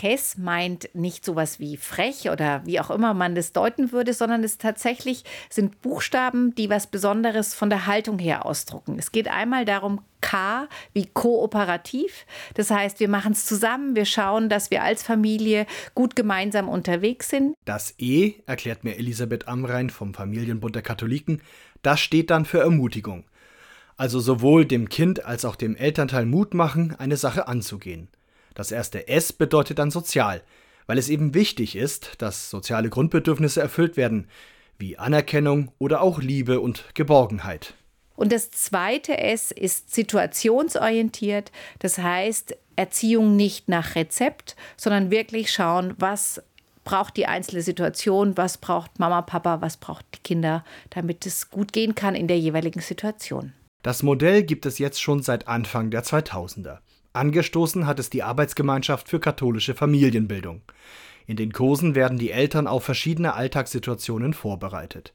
KESS meint nicht sowas wie frech oder wie auch immer man das deuten würde, sondern es tatsächlich sind Buchstaben, die was Besonderes von der Haltung her ausdrucken. Es geht einmal darum, K wie kooperativ. Das heißt, wir machen es zusammen, wir schauen, dass wir als Familie gut gemeinsam unterwegs sind. Das E, erklärt mir Elisabeth Amrein vom Familienbund der Katholiken, das steht dann für Ermutigung. Also sowohl dem Kind als auch dem Elternteil Mut machen, eine Sache anzugehen. Das erste S bedeutet dann sozial, weil es eben wichtig ist, dass soziale Grundbedürfnisse erfüllt werden, wie Anerkennung oder auch Liebe und Geborgenheit. Und das zweite S ist situationsorientiert. Das heißt, Erziehung nicht nach Rezept, sondern wirklich schauen, was braucht die einzelne Situation, was braucht Mama, Papa, was braucht die Kinder, damit es gut gehen kann in der jeweiligen Situation. Das Modell gibt es jetzt schon seit Anfang der 2000er. Angestoßen hat es die Arbeitsgemeinschaft für katholische Familienbildung. In den Kursen werden die Eltern auf verschiedene Alltagssituationen vorbereitet.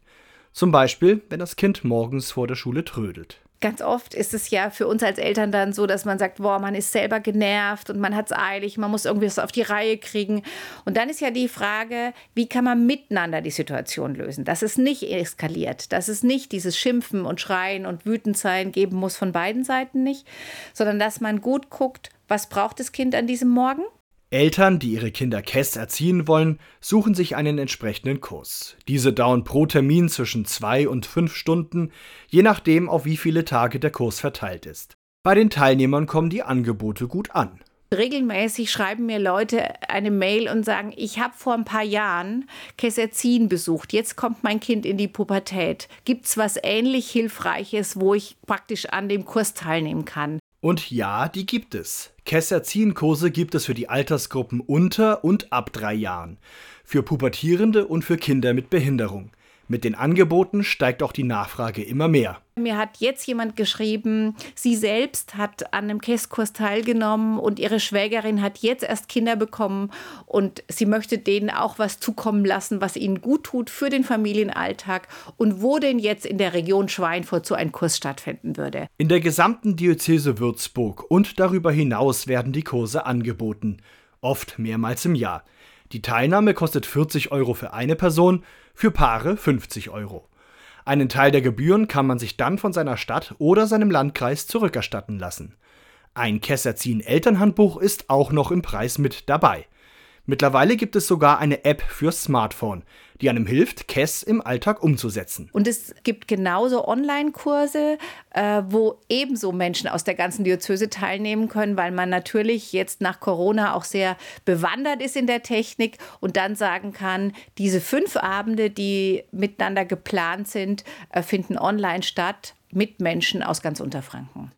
Zum Beispiel, wenn das Kind morgens vor der Schule trödelt. Ganz oft ist es ja für uns als Eltern dann so, dass man sagt, boah, man ist selber genervt und man hat es eilig, man muss irgendwie was auf die Reihe kriegen. Und dann ist ja die Frage, wie kann man miteinander die Situation lösen, dass es nicht eskaliert, dass es nicht dieses Schimpfen und Schreien und Wütendsein geben muss von beiden Seiten nicht, sondern dass man gut guckt, was braucht das Kind an diesem Morgen? Eltern, die ihre Kinder KESS erziehen wollen, suchen sich einen entsprechenden Kurs. Diese dauern pro Termin zwischen zwei und fünf Stunden, je nachdem, auf wie viele Tage der Kurs verteilt ist. Bei den Teilnehmern kommen die Angebote gut an. Regelmäßig schreiben mir Leute eine Mail und sagen, ich habe vor ein paar Jahren KESS Erziehen besucht, jetzt kommt mein Kind in die Pubertät. Gibt es was ähnlich Hilfreiches, wo ich praktisch an dem Kurs teilnehmen kann? Und ja, die gibt es. Kesserziehen-Kurse gibt es für die Altersgruppen unter und ab drei Jahren, für Pubertierende und für Kinder mit Behinderung. Mit den Angeboten steigt auch die Nachfrage immer mehr. Mir hat jetzt jemand geschrieben, sie selbst hat an einem Kesskurs teilgenommen und ihre Schwägerin hat jetzt erst Kinder bekommen und sie möchte denen auch was zukommen lassen, was ihnen gut tut für den Familienalltag und wo denn jetzt in der Region Schweinfurt so ein Kurs stattfinden würde. In der gesamten Diözese Würzburg und darüber hinaus werden die Kurse angeboten, oft mehrmals im Jahr. Die Teilnahme kostet 40 Euro für eine Person, für Paare 50 Euro. Einen Teil der Gebühren kann man sich dann von seiner Stadt oder seinem Landkreis zurückerstatten lassen. Ein Kesserziehen Elternhandbuch ist auch noch im Preis mit dabei. Mittlerweile gibt es sogar eine App fürs Smartphone, die einem hilft, KESS im Alltag umzusetzen. Und es gibt genauso Online-Kurse, äh, wo ebenso Menschen aus der ganzen Diözese teilnehmen können, weil man natürlich jetzt nach Corona auch sehr bewandert ist in der Technik und dann sagen kann, diese fünf Abende, die miteinander geplant sind, äh, finden online statt mit Menschen aus ganz Unterfranken.